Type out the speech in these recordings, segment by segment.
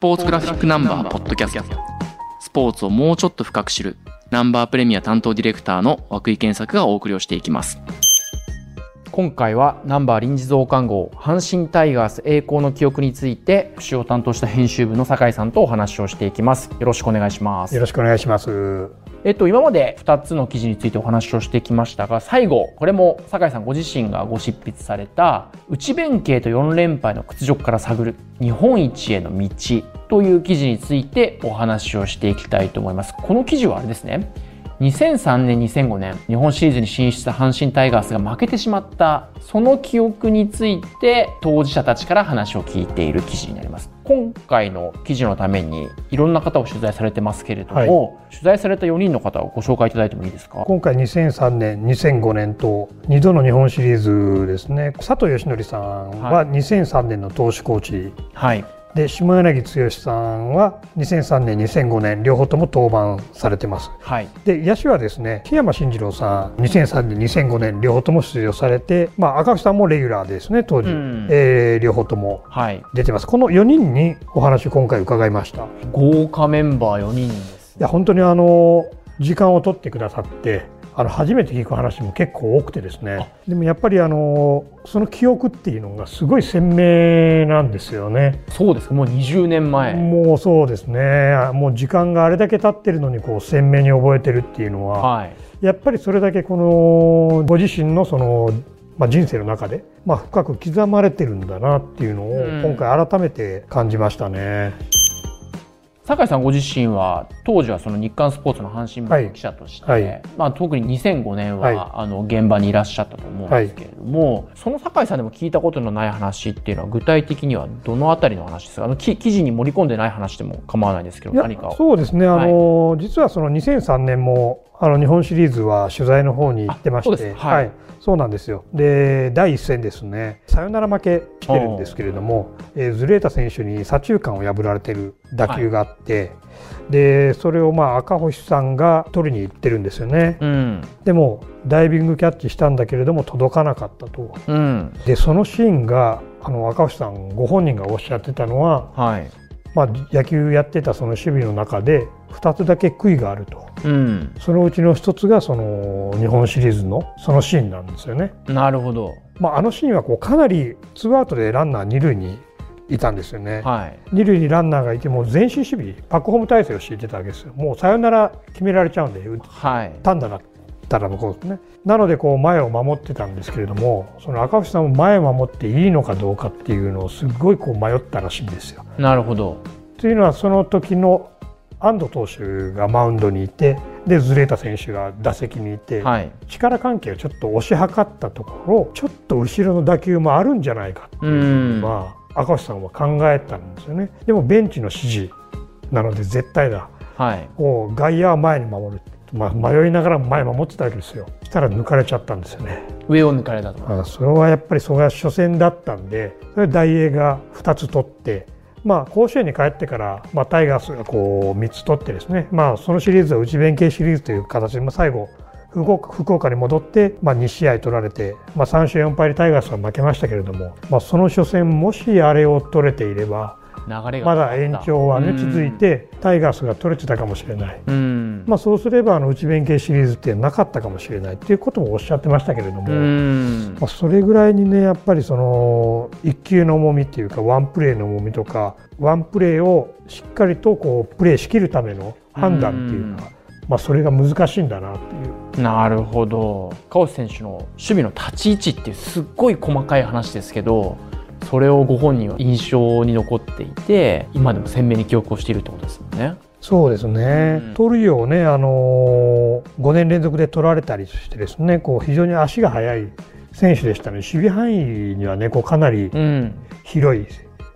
ポーツグラフィックナンバーポッドキャスト。スポーツをもうちょっと深く知る。ナンバープレミア担当ディレクターの涌井健作がお送りをしていきます。今回はナンバー臨時増刊号阪神タイガース栄光の記憶について復習を担当した編集部の酒井さんとお話をしていきます。よろしくお願いします。よろしくお願いしますえっと、今まで2つの記事についてお話をしてきましたが、最後、これも酒井さんご自身がご執筆された、内弁慶と4連敗の屈辱から探る日本一への道という記事についてお話をしていきたいと思います。この記事はあれですね、2003年2005年日本シリーズに進出した阪神タイガースが負けてしまったその記憶について当事者たちから話を聞いている記事になります今回の記事のためにいろんな方を取材されてますけれども、はい、取材された4人の方をご紹介いただいてもいいですか？今回2003年2005年と2度の日本シリーズですね。佐藤義則さんは2003年の投手コーチ、はいで下柳剛さんは2003年2005年両方とも登板されてます、はい、で野手はですね檜山慎次郎さん2003年2005年両方とも出場されて、まあ、赤木さんもレギュラーですね当時、うん、えー、両方とも出てます、はい、この4人にお話今回伺いました。豪華メンバー4人です、ね、いや本当にあの時間を取ってくださってあの初めて聞く話も結構多くてですね。でもやっぱりあのその記憶っていうのがすごい鮮明なんですよね。そうですもう20年前。もうそうですね。もう時間があれだけ経ってるのにこう鮮明に覚えてるっていうのは、はい、やっぱりそれだけこのご自身のそのまあ、人生の中で、まあ、深く刻まれてるんだなっていうのを今回改めて感じましたね。うん酒井さんご自身は当時はその日刊スポーツの阪神部の記者として、はい。はい、まあ、特に2005年は、はい、あの現場にいらっしゃったと思うんですけれども、その酒井さんでも聞いたことのない話っていうのは具体的にはどのあたりの話ですか？あの記事に盛り込んでない話でも構わないですけど何かそうですね。あの、実はその2003年もあの日本シリーズは取材の方に行ってまして、はい、そうなんですよ。で第一戦ですね。サヨナラ負けしてるんですけれども、えー、ズレータ選手に左中間を破られてる打球があって、はい、でそれをまあ赤星さんが取りに行ってるんですよね。うん、でもダイビングキャッチしたんだけれども届かなかったと。うん、でそのシーンがあの赤星さんご本人がおっしゃってたのは、はい、まあ、野球やってたその守備の中で2つだけ悔いがあると、うん、そのうちの1つがその日本シリーズのそのシーンなんですよね。なるほど、まあ、あのシーンはこうかなりツーアウトでランナー二塁にいたんですよね、はい、二塁にランナーがいても前進守備バックホーム体制を敷いてたわけですよ。もうサヨナラ決められちゃうんで、はい、単打だったら向こうですねなのでこう前を守ってたんですけれどもその赤星さんも前を守っていいのかどうかっていうのをすごいこう迷ったらしいんですよ。なるほど。というのはその時の安藤投手がマウンドにいてでズレータ選手が打席にいて、はい、力関係をちょっと押し量ったところちょっと後ろの打球もあるんじゃないかっていうのは赤星さんは考えたんですよね。でもベンチの指示なので絶対だ、はい、外野は前に守るまあ、迷いながら前守ってたわけですよ。したら抜かれちゃったんですよね。上を抜かれたと。あそれはやっぱりそれが初戦だったんでそれ大英が2つ取ってまあ、甲子園に帰ってから、まあ、タイガースがこう3つ取ってですね、まあ、そのシリーズは内弁慶シリーズという形で、まあ、最後福岡福岡に戻って、まあ、2試合取られて、まあ、3勝4敗でタイガースは負けましたけれども、まあ、その初戦もしあれを取れていれば流れがまだ延長はね続いてタイガースが取れてたかもしれない、まあ、そうすればあの内弁慶シリーズってなかったかもしれない。っていうこともおっしゃってましたけれども、まあ、それぐらいにねやっぱりその一球の重みっていうかワンプレーの重みとかワンプレーをしっかりとこうプレーしきるための判断っていうか。まあ、それが難しいんだなっていう。なるほど。川内選手の守備の立ち位置っていうすっごい細かい話ですけどそれをご本人は印象に残っていて今でも鮮明に記憶をしているってことですもんね。そうですね、うん、取るようね、あのー、5年連続で取られたりしてですねこう非常に足が速い選手でしたね守備範囲にはねこうかなり広い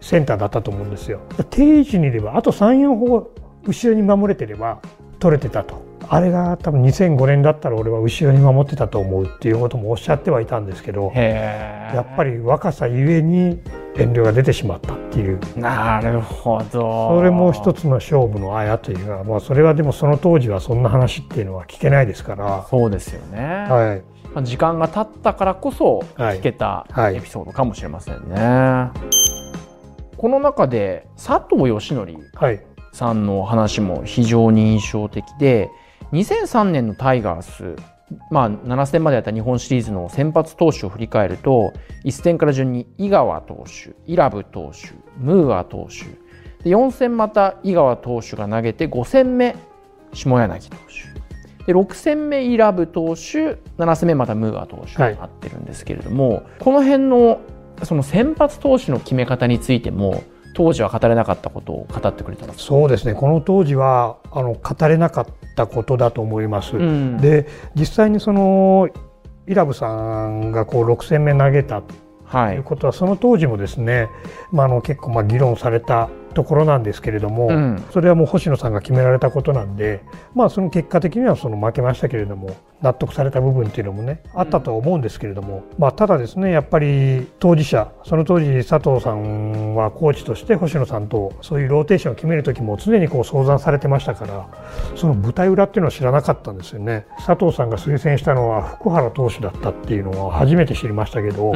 センターだったと思うんですよ。定位置にいればあと34歩後ろに守れてれば取れてたとあれが多分2005年だったら俺は後ろに守ってたと思うっていうこともおっしゃってはいたんですけどやっぱり若さゆえに遠慮が出てしまったっていう。なるほど。それも一つの勝負のあやというか、まあ、それはでもその当時はそんな話っていうのは聞けないですから。そうですよね、はい、時間が経ったからこそ聞けたエピソードかもしれませんね。はいこの中で佐藤義則はい。さんの話も非常に印象的で2003年のタイガースまあ、7戦までやった日本シリーズの先発投手を振り返ると1戦から順に井川投手イラブ投手ムーア投手で4戦また井川投手が投げて5戦目下柳投手。で6戦目イラブ投手7戦目またムーア投手になってるんですけれども、はい、この辺のその先発投手の決め方についても当時は語れなかったことを語ってくれたそうですね。この当時はあの語れなかったことだと思います。うん、で実際にそのイラブさんがこう6戦目投げたということは、はい、その当時もですね、まあ、あの結構まあ議論されたところなんですけれども、うん、それはもう星野さんが決められたことなんで、まあ、その結果的にはその負けましたけれども納得された部分っていうのもねあったと思うんですけれども、まあ、ただですねやっぱり当事者その当時佐藤さんはコーチとして星野さんとそういうローテーションを決める時も常にこう相談されてましたからその舞台裏っていうのは知らなかったんですよね。佐藤さんが推薦したのは福原投手だったっていうのは初めて知りましたけど、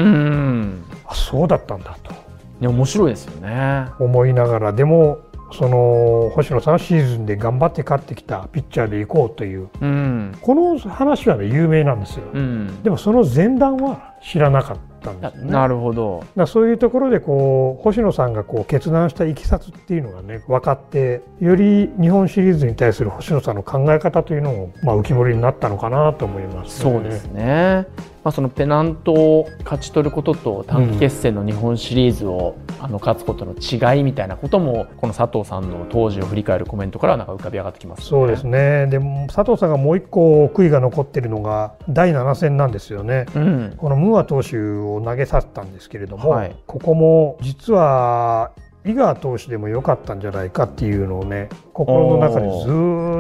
あそうだったんだと。ね、面白いですよね。思いながらでもその星野さんシーズンで頑張って勝ってきたピッチャーでいこうという、うん、この話はね有名なんですよ、うん、でもその前段は知らなかったんですね。なるほど。だそういうところでこう星野さんがこう決断したいきさつっていうのがね分かってより日本シリーズに対する星野さんの考え方というのも、まあ、浮き彫りになったのかなと思います、ね、そうですね。まあ、そのペナントを勝ち取ることと短期決戦の日本シリーズを、あの勝つことの違いみたいなこともこの佐藤さんの当時を振り返るコメントからなんか浮かび上がってきます、ね、そうですね。でも佐藤さんがもう一個悔いが残っているのが第7戦なんですよね、うん、このムーア投手を投げさせたんですけれども、はい、ここも実は井川投手でも良かったんじゃないかっていうのをね心の中で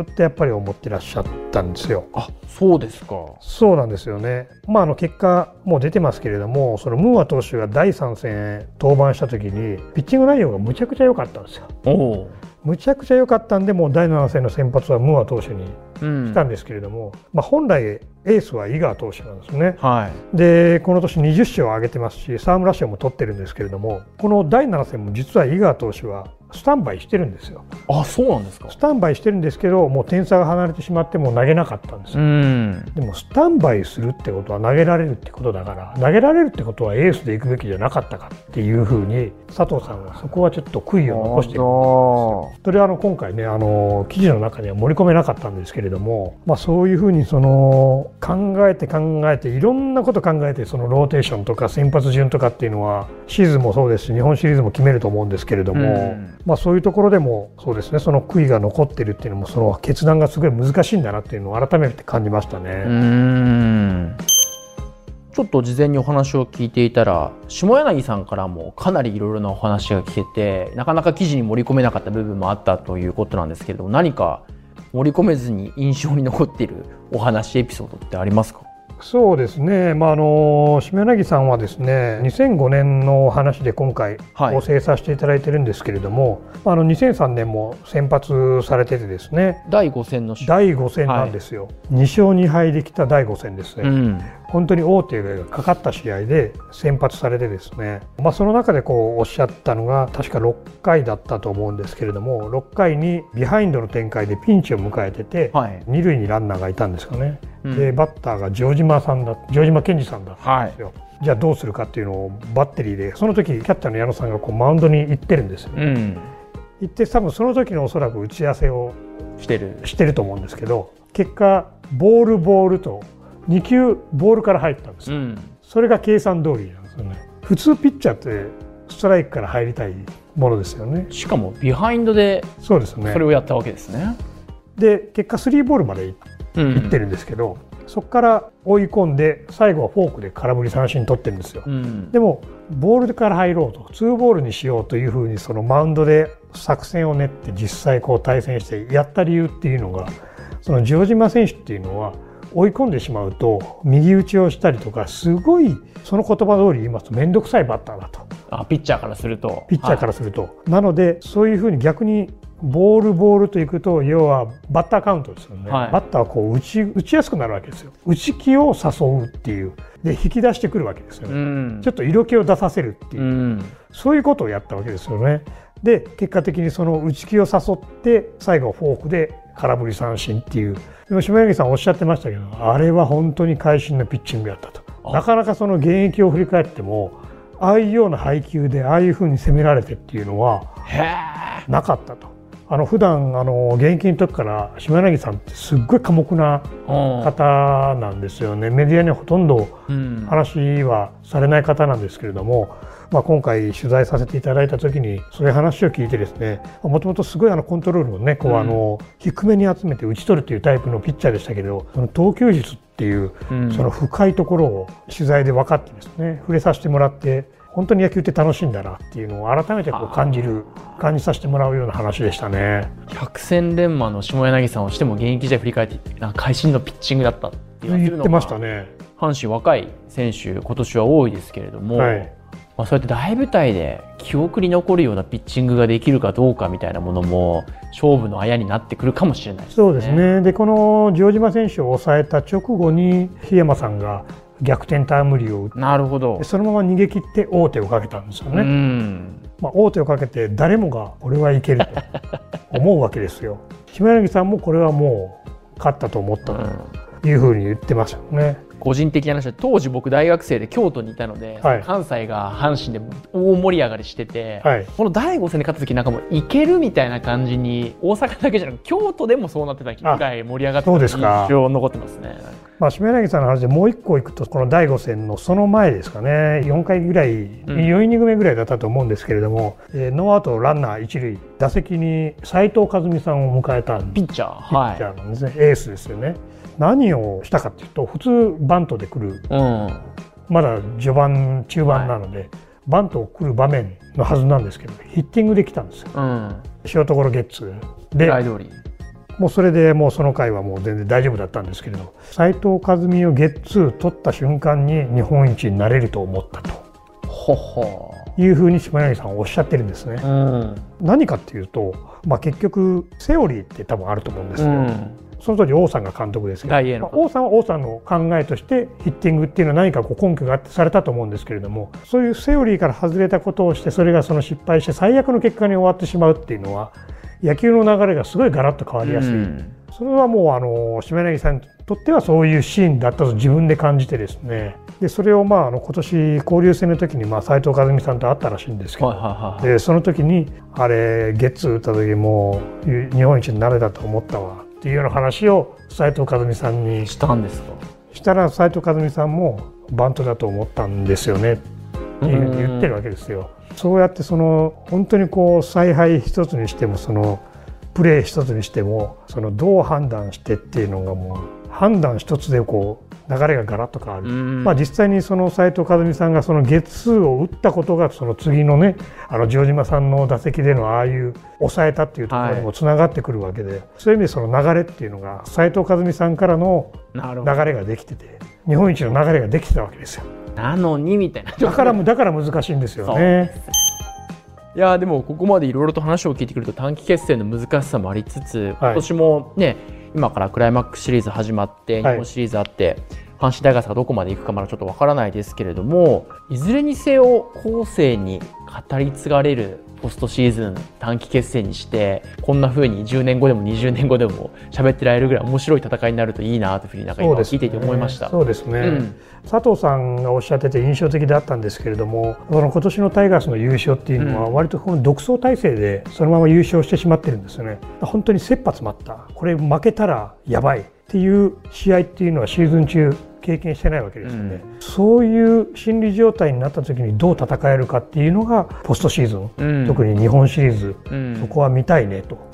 ずっとやっぱり思ってらっしゃったんですよ。あそうですかそうなんですよね。まああの結果もう出てますけれどもそのムーア投手が第3戦登板した時にピッチング内容がむちゃくちゃ良かったんですよ。むちゃくちゃ良かったんでもう第7戦の先発はムーア投手にしたんですけれども、うん、まあ、本来エースは井川投手なんですね、はい、でこの年20勝を挙げてますし沢村賞も取ってるんですけれどもこの第7戦も実は井川投手はスタンバイしてるんですよ。あそうなんですかスタンバイしてるんですけどもう点差が離れてしまっても投げなかったんですよ。でもスタンバイするってことは投げられるってことだから投げられるってことはエースでいくべきじゃなかったかっていうふうに佐藤さんはそこはちょっと悔いを残しているんですそれはあの今回ねあの記事の中には盛り込めなかったんですけれども、まあ、そういうふうにその考えて考えていろんなこと考えてそのローテーションとか先発順とかっていうのはシーズンもそうですし日本シリーズも決めると思うんですけれども。まあ、そういうところでもそうですね。その悔いが残ってるっていうのもその決断がすごい難しいんだなっていうのを改めて感じましたね。ちょっと事前にお話を聞いていたら下柳さんからもかなりいろいろなお話が聞けてなかなか記事に盛り込めなかった部分もあったということなんですけれども何か盛り込めずに印象に残っているお話エピソードってありますか？そうですね、まあ、あの下柳さんはですね2005年の話で今回構成させていただいてるんですけれども、はい、あの2003年も先発されててですね。第5戦の第5戦なんですよ、はい、2勝2敗できた第5戦ですね、うん、本当に王手がかかった試合で先発されてですね、まあ、その中でこうおっしゃったのが確か6回だったと思うんですけれども6回にビハインドの展開でピンチを迎えてて、はい、2塁にランナーがいたんですかね。でバッターが城島さんだ城島健二さんだったんですよ、はい、じゃあどうするかっていうのをバッテリーでその時キャッチャーの矢野さんがこうマウンドに行ってるんですよ、うん、行って多分その時のおそらく打ち合わせをしてる。してると思うんですけど結果ボールボールと2球ボールから入ったんですよ、うん、それが計算通りなんですよね。普通ピッチャーってストライクから入りたいものですよね。しかもビハインドでそうですね。それをやったわけですね。で結果3ボールまでいっいってるんですけど、うん、そこから追い込んで最後はフォークで空振り三振取ってるんですよ、うん、でもボールから入ろうとツーボールにしようというふうにそのマウンドで作戦を練って実際こう対戦してやった理由っていうのがその城島選手っていうのは追い込んでしまうと右打ちをしたりとかすごいその言葉通り言いますと面倒くさいバッターだと。あピッチャーからすると。ピッチャーからすると、はい、なのでそういうふうに逆にボールボールといくと要はバッターカウントですよね、はい、バッターはこう打ち打ちやすくなるわけですよ。打ち気を誘うっていう。で引き出してくるわけですよね、うん。ちょっと色気を出させるっていう、うん。そういうことをやったわけですよね。で結果的にその打ち気を誘って最後フォークで空振り三振っていう。でも下柳さんおっしゃってましたけどあれは本当に会心のピッチングやったと。あ。なかなかその現役を振り返ってもああいうような配球でああいうふうに攻められてっていうのはへえ。なかったと。あの普段あの現役の時から下柳さんってすっごい寡黙な方なんですよね。メディアにはほとんどうん。話はされない方なんですけれども、まあ、今回取材させていただいた時にそういう話を聞いてですねもともとすごいあのコントロールをねこううん。あの低めに集めて打ち取るというタイプのピッチャーでしたけどその投球術っていううん。その深いところを取材で分かってですね触れさせてもらって本当に野球って楽しいんだなっていうのを改めてこう感じる感じさせてもらうような話でしたね。百戦錬磨の下柳さんをしても現役時代振り返って会心のピッチングだったって言ってましたね。阪神若い選手今年は多いですけれども、はいまあ、そうやって大舞台で記憶に残るようなピッチングができるかどうかみたいなものも勝負のあやになってくるかもしれないですね。そうですね。で、この城島選手を抑えた直後に檜山さんが逆転タイムリーを打っなるほどて、。そのまま逃げ切って王手をかけたんですようね。ん。まあ、王手をかけて誰もが俺はいけると思うわけですよ。島柳さんもこれはもう勝ったと思ったうんというふうに言ってますよね。個人的な話で当時僕大学生で京都にいたので、はい関西が阪神で大盛り上がりしてて、はい。この第5戦で勝った時なんかもういけるみたいな感じに大阪だけじゃなく京都でもそうなってたぐらい盛り上がってた印象残ってますね。まあ、島柳さんの話でもう一個いくとこの第5戦のその前ですかね4回ぐらい、4イニング目ぐらいだったと思うんですけれども、えーノーアウトランナー一塁打席に斉藤和美さんを迎えたピッチャー、ピッチはャーなんですね、エースですよね。何をしたかっていうと普通バントで来るい。うん。まだ序盤中盤なので、バントを来る場面のはずなんですけどヒッティングできたんですようん。ショートゴロゲッツーで。もうそれでもうその回はもう全然大丈夫だったんですけれど斉藤和美をゲッツー取った瞬間に日本一になれると思ったとほほ。いうふうに島柳さんはおっしゃってるんですね。うん。何かっていうと、まあ、結局セオリーって多分あると思うんですよ。うん。その当時王さんが監督ですけど、まあ王さんは王さんの考えとしてヒッティングっていうのは何かこう根拠があってされたと思うんですけれどもそういうセオリーから外れたことをしてそれがその失敗して最悪の結果に終わってしまうっていうのは野球の流れがすごいガラッと変わりやすい、うん。それはもうあの島柳さんにとってはそういうシーンだったと自分で感じてですね。でそれをまああの今年交流戦の時にまあ斉藤和美さんと会ったらしいんですけど、はいはいはい。でその時にあれゲッツー打った時もう日本一になれたと思ったわっていうような話を斉藤和美さんにしたんですか？したら斉藤和美さんもバントだと思ったんですよねっていうふうに言ってるわけですよ。そうやってその本当にこう采配一つにしてもそのプレー一つにしてもそのどう判断してっていうのがもう判断一つでこう流れがガラッと変わる。うんまあ、実際にその斉藤和美さんがそのゲッツーを打ったことがその次のねあの城島さんの打席でのああいう抑えたっていうところにもつながってくるわけで、そういう意味でその流れっていうのが斉藤和美さんからの。流れができてて日本一の流れができてたわけですよなのにみたいな。だからだから難しいんですよね。いやーでもここまでいろいろと話を聞いてくると短期決戦の難しさもありつつ、今年もね今からクライマックスシリーズ始まって日はい。本シリーズあって、阪神タイガースがどこまで行くかまだちょっとわからないですけれどもいずれにせよ後世に語り継がれるポストシーズン短期決戦にしてこんな風に10年後でも20年後でも喋ってられるぐらい面白い戦いになるといいなというふうになんか今聞いていて思いました。そうですね、うん。佐藤さんがおっしゃってて印象的だったんですけれどもこの今年のタイガースの優勝っていうのはうん。割とこの独走体制でそのまま優勝してしまってるんですよね。本当に切羽詰まった。これ負けたらやばいっていう試合っていうのはシーズン中経験してないわけですよね、そういう心理状態になった時にどう戦えるかっていうのがポストシーズン、うん。特に日本シリーズ、うん。そこは見たいねと。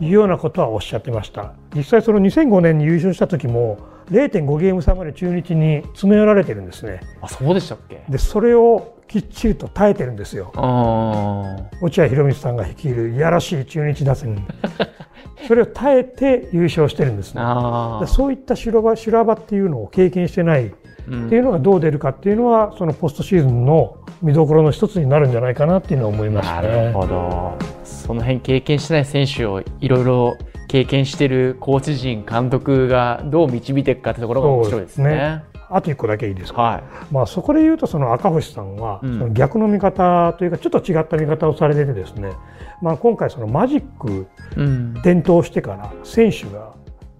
いうようなことはおっしゃってました。実際その2005年に優勝した時も0.5ゲーム差まで中日に詰め寄られてるんですね。あそうでしたっけ？でそれをきっちりと耐えてるんですよ。あ落合博満さんが率いるいやらしい中日打線。それを耐えて優勝してるんですー。ねそういった修羅場修羅場っていうのを経験してない。っうん。ていうのがどう出るかっていうのはそのポストシーズンの見どころの一つになるんじゃないかなっていうのは思いましたなるね。ほど。その辺経験してない選手をいろいろ経験してるコーチ陣、監督がどう導いていくかってところが面白いですね。あと1個だけいいですか、はいまあ、そこで言うとその赤星さんは、うんその逆の見方というかちょっと違った見方をされててですね、まあ、今回そのマジックうん伝統してから選手が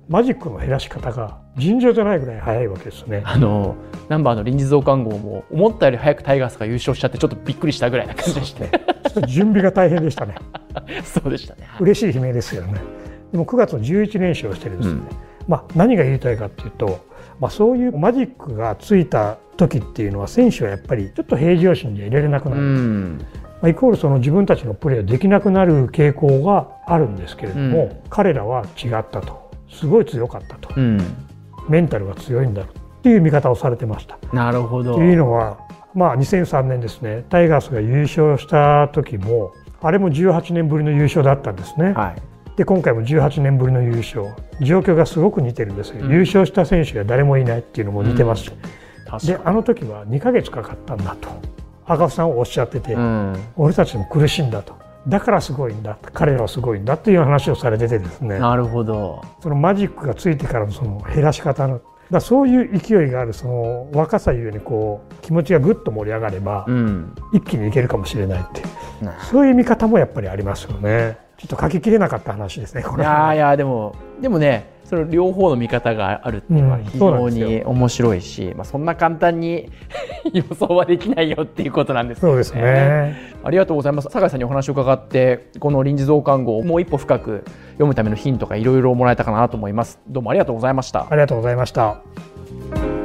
マジックの減らし方が尋常じゃないぐらい早いわけですね。あのナンバーの臨時増刊号も思ったより早くタイガースが優勝しちゃってちょっとびっくりしたぐらいな感じでしてちょっと準備が大変でしたね。そうでしたね。嬉しい悲鳴ですよね。でも9月の11連勝してるですね、うんまあ、何が言いたいかっていうと、まあ、そういうマジックがついた時っていうのは選手はやっぱりちょっと平常心で入れれなくなうる、ん。まあ、イコールその自分たちのプレーができなくなる傾向があるんですけれども、うん。彼らは違ったと。すごい強かったと。うん。メンタルが強いんだっていう見方をされてました。なるほど。というのは、まあ、2003年ですね。タイガースが優勝した時もあれも18年ぶりの優勝だったんですね。はいで今回も18年ぶりの優勝。状況がすごく似てるんですよ、うん。優勝した選手が誰もいないっていうのも似てます。し、で確かあの時は2ヶ月かかったんだと。赤星さんはおっしゃってて、にうん。俺たちも苦しいんだと。だからすごいんだ。彼らはすごいんだっていう話をされててですね。なるほど。そのマジックがついてからのその減らし方の。だそういう勢いがあるその若さゆえにこう気持ちがぐっと盛り上がれば、うん。一気にいけるかもしれないって。なそういう見方もやっぱりありますよねちょっと書ききれなかった話ですねいやーいやーでもでもねその両方の見方があるっていうのはうん非常に面白いし、まあ、そんな簡単に 予想はできないよっていうことなんですよそうですね。ありがとうございます。酒井さんにお話を伺ってこの臨時増刊号をもう一歩深く読むためのヒントがいろいろもらえたかなと思います。どうもありがとうございました。ありがとうございました。